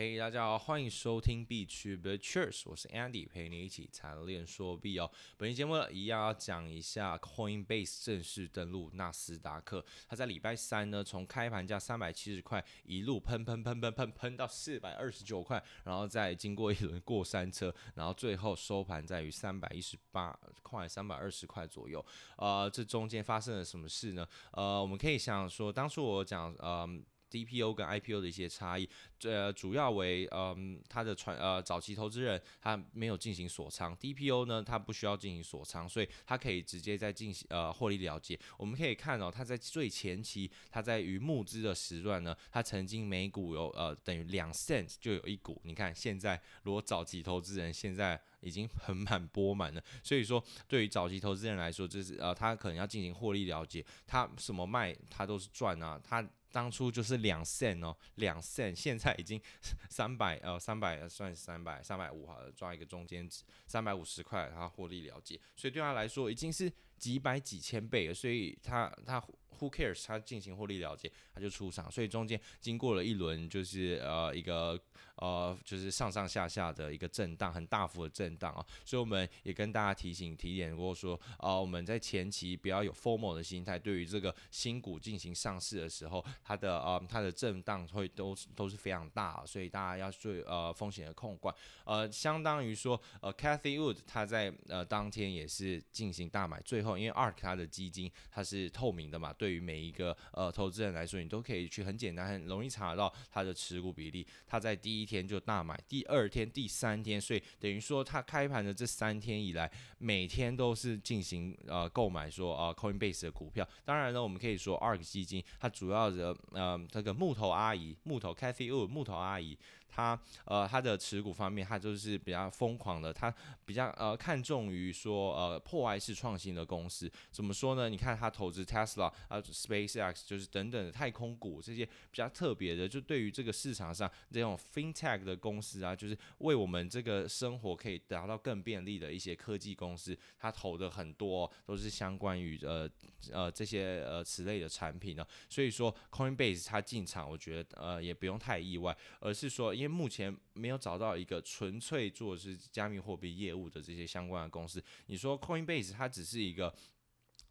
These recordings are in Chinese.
嘿，大家好，欢迎收听币趣 The Cheers，我是 Andy，陪你一起谈练说币哦。本期节目一样要讲一下 Coinbase 正式登陆纳斯达克。它在礼拜三呢，从开盘价三百七十块一路喷喷喷喷喷喷到四百二十九块，然后再经过一轮过山车，然后最后收盘在于三百一十八块、三百二十块左右。呃，这中间发生了什么事呢？呃，我们可以想说，当初我讲，呃。DPO 跟 IPO 的一些差异，呃，主要为嗯，它的传呃早期投资人他没有进行锁仓，DPO 呢，它不需要进行锁仓，所以它可以直接在进行呃获利了结。我们可以看哦，它在最前期，它在于募资的时段呢，它曾经每股有呃等于两 cent 就有一股。你看现在如果早期投资人现在已经盆满钵满了，所以说对于早期投资人来说，就是呃他可能要进行获利了结，他什么卖他都是赚啊，他。当初就是两 cent 哦，两 cent，现在已经三百呃三百算三百三百五好了，抓一个中间值三百五十块，然后获利了结，所以对他来说已经是几百几千倍了，所以他他 who cares，他进行获利了结，他就出场，所以中间经过了一轮就是呃一个呃就是上上下下的一个震荡，很大幅的震荡啊，所以我们也跟大家提醒提点过说啊、我们在前期不要有 formal 的心态，对于这个新股进行上市的时候。它的呃，它的震荡会都都是非常大，啊所以大家要注呃风险的控管。呃，相当于说呃 Cathy Wood 他在呃当天也是进行大买，最后因为 ARK 它的基金它是透明的嘛，对对于每一个呃投资人来说，你都可以去很简单很容易查到他的持股比例。他在第一天就大买，第二天、第三天，所以等于说他开盘的这三天以来，每天都是进行呃购买说呃 Coinbase 的股票。当然呢，我们可以说 ARK 基金它主要的。呃，这个木头阿姨，木头 Cathie Wood，木头阿姨，他呃，他的持股方面，他就是比较疯狂的，他比较呃看重于说呃破坏式创新的公司，怎么说呢？你看他投资 Tesla 啊，SpaceX，就是等等的太空股这些比较特别的，就对于这个市场上这种 FinTech 的公司啊，就是为我们这个生活可以达到更便利的一些科技公司，他投的很多都是相关于呃呃这些呃此类的产品呢，所以说 Coinbase 它进场，我觉得呃也不用太意外，而是说，因为目前没有找到一个纯粹做是加密货币业务的这些相关的公司。你说 Coinbase 它只是一个。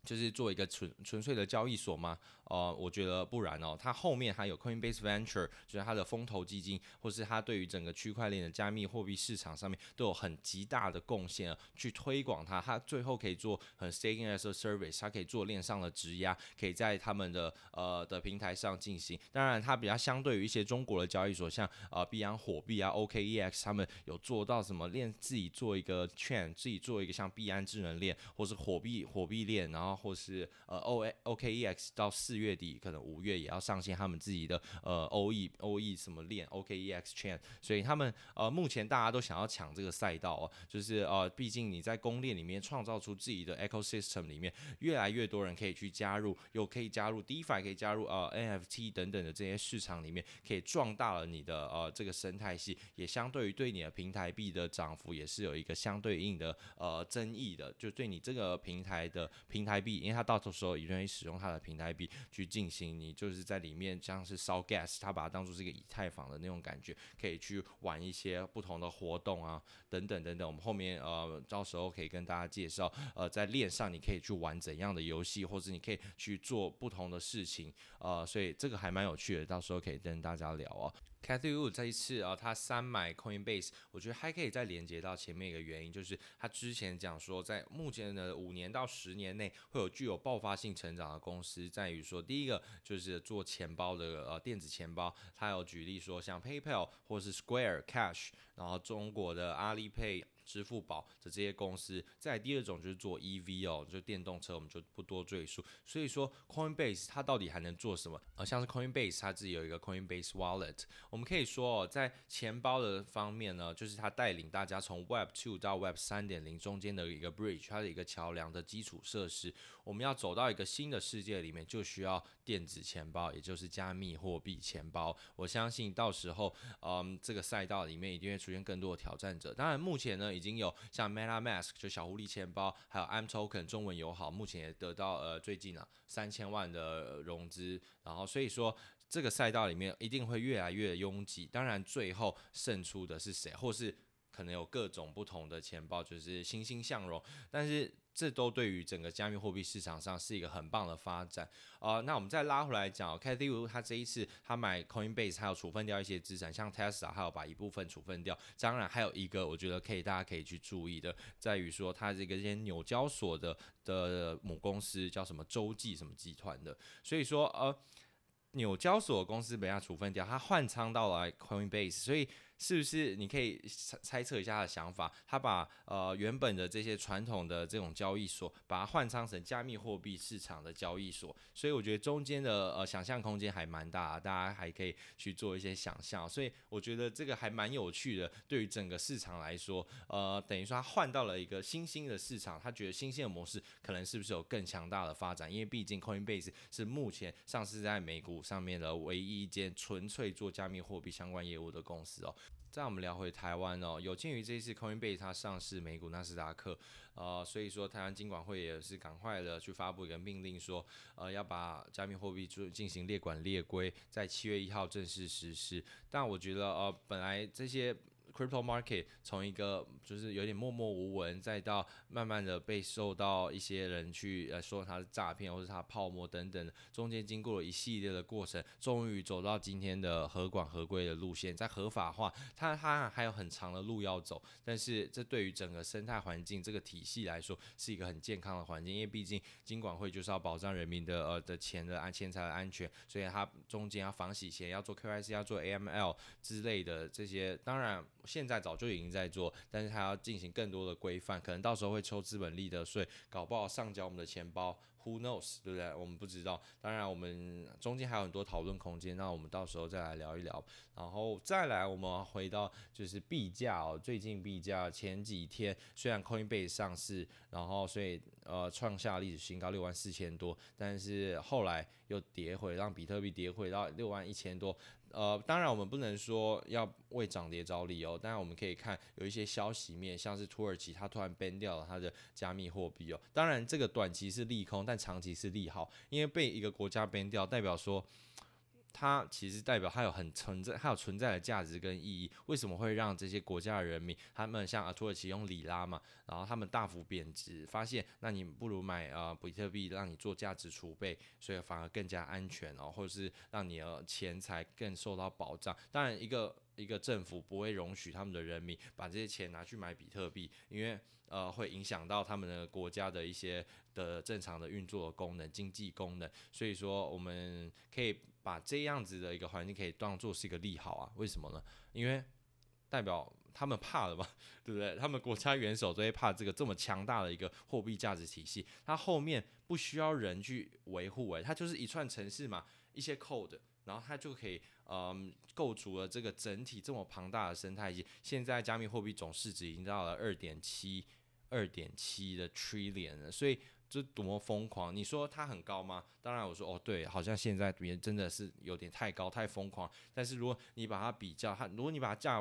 就是做一个纯纯粹的交易所吗？呃，我觉得不然哦。它后面还有 Coinbase Venture，就是它的风投基金，或是它对于整个区块链的加密货币市场上面都有很极大的贡献，去推广它。它最后可以做很 staking as a service，它可以做链上的质押，可以在他们的呃的平台上进行。当然，它比较相对于一些中国的交易所，像呃币安火币啊、OKEX，他们有做到什么链自己做一个链自己做一个像币安智能链，或是火币火币链，然后。或是呃 O A O K E X 到四月底，可能五月也要上线他们自己的呃 O E O E 什么链 O K E X Chain，所以他们呃目前大家都想要抢这个赛道哦，就是呃毕竟你在公链里面创造出自己的 ecosystem 里面，越来越多人可以去加入，又可以加入 DeFi，可以加入呃 N F T 等等的这些市场里面，可以壮大了你的呃这个生态系，也相对于对你的平台币的涨幅也是有一个相对应的呃争议的，就对你这个平台的平台币。因为它到时候也愿意使用它的平台币去进行，你就是在里面像是烧 gas，它把它当做是一个以太坊的那种感觉，可以去玩一些不同的活动啊，等等等等。我们后面呃到时候可以跟大家介绍，呃在链上你可以去玩怎样的游戏，或者你可以去做不同的事情，呃，所以这个还蛮有趣的，到时候可以跟大家聊哦。Cathy Wood 这一次啊，他三买 Coinbase，我觉得还可以再连接到前面一个原因，就是他之前讲说，在目前的五年到十年内会有具有爆发性成长的公司，在于说第一个就是做钱包的呃电子钱包，他有举例说像 PayPal 或是 Square Cash，然后中国的阿里 Pay。支付宝的这些公司，再第二种就是做 EV 哦，就电动车，我们就不多赘述。所以说，Coinbase 它到底还能做什么？呃，像是 Coinbase 它自己有一个 Coinbase Wallet，我们可以说哦，在钱包的方面呢，就是它带领大家从 Web 2到 Web 3.0中间的一个 Bridge，它的一个桥梁的基础设施。我们要走到一个新的世界里面，就需要电子钱包，也就是加密货币钱包。我相信到时候，嗯，这个赛道里面一定会出现更多的挑战者。当然，目前呢。已经有像 MetaMask 就小狐狸钱包，还有 imToken 中文友好，目前也得到呃最近啊三千万的融资，然后所以说这个赛道里面一定会越来越拥挤。当然，最后胜出的是谁，或是可能有各种不同的钱包，就是欣欣向荣。但是这都对于整个加密货币市场上是一个很棒的发展啊、呃。那我们再拉回来讲，Cathie Wood 他这一次他买 Coinbase，还有处分掉一些资产，像 Tesla，还有把一部分处分掉。当然，还有一个我觉得可以大家可以去注意的，在于说他这个这些纽交所的的母公司叫什么洲际什么集团的，所以说呃，纽交所公司被他处分掉，他换仓到了 Coinbase，所以。是不是你可以猜猜测一下他的想法？他把呃原本的这些传统的这种交易所，把它换仓成加密货币市场的交易所，所以我觉得中间的呃想象空间还蛮大的，大家还可以去做一些想象。所以我觉得这个还蛮有趣的，对于整个市场来说，呃，等于说他换到了一个新兴的市场，他觉得新兴的模式可能是不是有更强大的发展？因为毕竟 Coinbase 是目前上市在美股上面的唯一一间纯粹做加密货币相关业务的公司哦。再我们聊回台湾哦，有鉴于这一次 Coinbase 它上市美股纳斯达克，呃，所以说台湾金管会也是赶快的去发布一个命令说，呃，要把加密货币做进行列管列规，在七月一号正式实施。但我觉得呃，本来这些。Crypto market 从一个就是有点默默无闻，再到慢慢的被受到一些人去呃说它是诈骗或者它泡沫等等，中间经过了一系列的过程，终于走到今天的合管合规的路线，在合法化，它它还有很长的路要走，但是这对于整个生态环境这个体系来说是一个很健康的环境，因为毕竟金管会就是要保障人民的呃的钱的安钱财的安全，所以它中间要防洗钱，要做 KYC，要做 AML 之类的这些，当然。现在早就已经在做，但是他要进行更多的规范，可能到时候会抽资本利得税，搞不好上缴我们的钱包。Who knows，对不对？我们不知道。当然，我们中间还有很多讨论空间。那我们到时候再来聊一聊。然后再来，我们回到就是币价哦。最近币价前几天虽然 Coinbase 上市，然后所以呃创下历史新高六万四千多，但是后来又跌回，让比特币跌回到六万一千多。呃，当然我们不能说要为涨跌找理由。当然我们可以看有一些消息面，像是土耳其它突然 ban 掉了它的加密货币哦。当然这个短期是利空。但长期是利好，因为被一个国家 ban 掉，代表说它其实代表它有很存在，它有存在的价值跟意义。为什么会让这些国家的人民，他们像啊土耳其用里拉嘛，然后他们大幅贬值，发现那你不如买啊、呃、比特币，让你做价值储备，所以反而更加安全哦，或者是让你的钱财更受到保障。当然，一个一个政府不会容许他们的人民把这些钱拿去买比特币，因为。呃，会影响到他们的国家的一些的正常的运作的功能、经济功能，所以说我们可以把这样子的一个环境可以当做是一个利好啊？为什么呢？因为代表他们怕了嘛，对不对？他们国家元首都会怕这个这么强大的一个货币价值体系，它后面不需要人去维护，诶，它就是一串程式嘛，一些 code，然后它就可以。嗯，构筑了这个整体这么庞大的生态系，现在加密货币总市值已经到了二点七二点七的 trillion 了，所以这多么疯狂！你说它很高吗？当然我说哦，对，好像现在别真的是有点太高太疯狂。但是如果你把它比较它，如果你把它价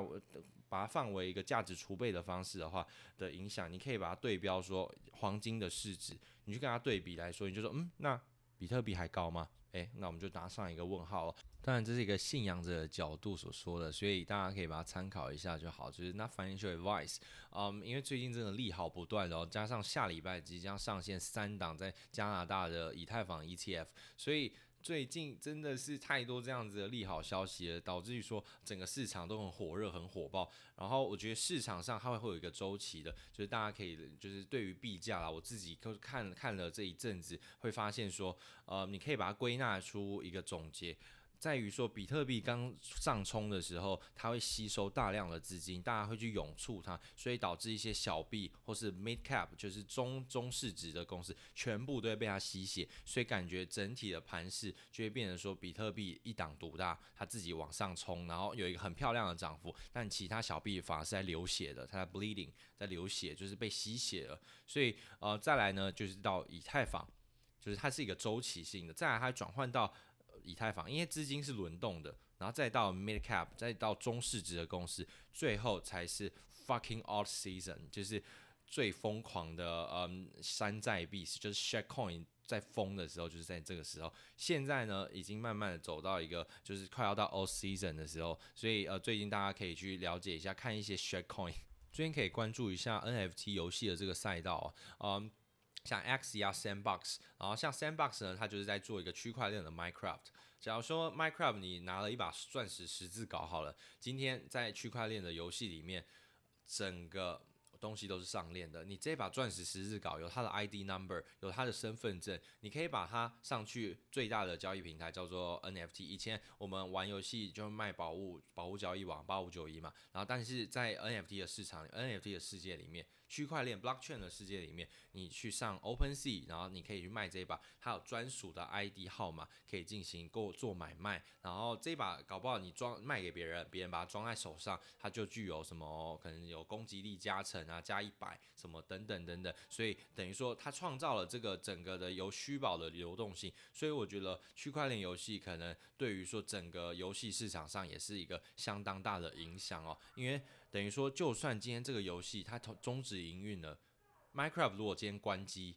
把它放为一个价值储备的方式的话的影响，你可以把它对标说黄金的市值，你去跟它对比来说，你就说嗯，那比特币还高吗？诶，那我们就打上一个问号了。当然，这是一个信仰者的角度所说的，所以大家可以把它参考一下就好。就是 not financial advice，嗯，因为最近真的利好不断，然后加上下礼拜即将上线三档在加拿大的以太坊 ETF，所以。最近真的是太多这样子的利好消息了，导致于说整个市场都很火热、很火爆。然后我觉得市场上它会会有一个周期的，就是大家可以就是对于币价啦，我自己看看了这一阵子，会发现说，呃，你可以把它归纳出一个总结。在于说，比特币刚上冲的时候，它会吸收大量的资金，大家会去涌出它，所以导致一些小币或是 mid cap，就是中中市值的公司，全部都会被它吸血，所以感觉整体的盘势就会变成说，比特币一党独大，它自己往上冲，然后有一个很漂亮的涨幅，但其他小币反而是在流血的，它在 bleeding，在流血，就是被吸血了。所以呃，再来呢，就是到以太坊，就是它是一个周期性的，再来它转换到。以太坊，因为资金是轮动的，然后再到 mid cap，再到中市值的公司，最后才是 fucking alt season，就是最疯狂的嗯山寨币，就是 Shitcoin 在疯的时候，就是在这个时候。现在呢，已经慢慢的走到一个就是快要到 All Season 的时候，所以呃，最近大家可以去了解一下，看一些 Shitcoin，最近可以关注一下 NFT 游戏的这个赛道啊，嗯，像 Axie 啊 Sandbox，然后像 Sandbox 呢，它就是在做一个区块链的 Minecraft。假如说 Minecraft 你拿了一把钻石十字镐好了，今天在区块链的游戏里面，整个东西都是上链的。你这把钻石十字镐有它的 ID number，有它的身份证，你可以把它上去最大的交易平台叫做 NFT。以前我们玩游戏就卖宝物，宝物交易网八五九一嘛。然后但是在 NFT 的市场，NFT 的世界里面。区块链 blockchain 的世界里面，你去上 OpenSea，然后你可以去卖这一把，它有专属的 ID 号码，可以进行购做买卖。然后这把搞不好你装卖给别人，别人把它装在手上，它就具有什么可能有攻击力加成啊，加一百什么等等等等。所以等于说它创造了这个整个的由虚宝的流动性。所以我觉得区块链游戏可能对于说整个游戏市场上也是一个相当大的影响哦，因为。等于说，就算今天这个游戏它终止营运了，Minecraft 如果今天关机，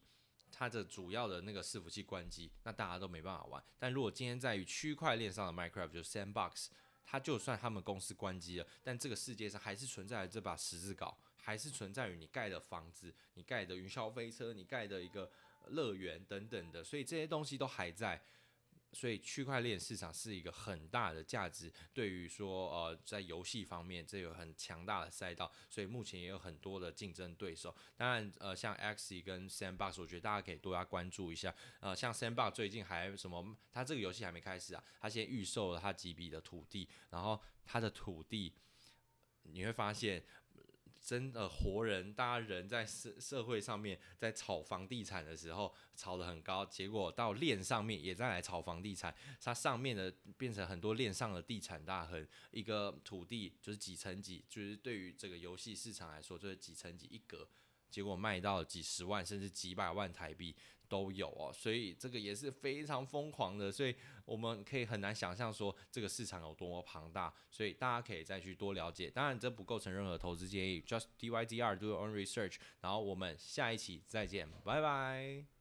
它的主要的那个伺服器关机，那大家都没办法玩。但如果今天在于区块链上的 Minecraft 就 Sandbox，它就算他们公司关机了，但这个世界上还是存在这把十字镐，还是存在于你盖的房子、你盖的云霄飞车、你盖的一个乐园等等的，所以这些东西都还在。所以区块链市场是一个很大的价值，对于说呃在游戏方面这有很强大的赛道，所以目前也有很多的竞争对手。当然呃像 Axie 跟 Sandbox，我觉得大家可以多加关注一下。呃像 Sandbox 最近还什么，它这个游戏还没开始啊，它先预售了它几笔的土地，然后它的土地你会发现。真的活人，大家人在社社会上面在炒房地产的时候炒得很高，结果到链上面也在来炒房地产，它上面的变成很多链上的地产大亨，一个土地就是几层几，就是对于这个游戏市场来说就是几层几一格，结果卖到几十万甚至几百万台币。都有哦，所以这个也是非常疯狂的，所以我们可以很难想象说这个市场有多么庞大，所以大家可以再去多了解。当然，这不构成任何投资建议，just DYDR do your own research。然后我们下一期再见，拜拜。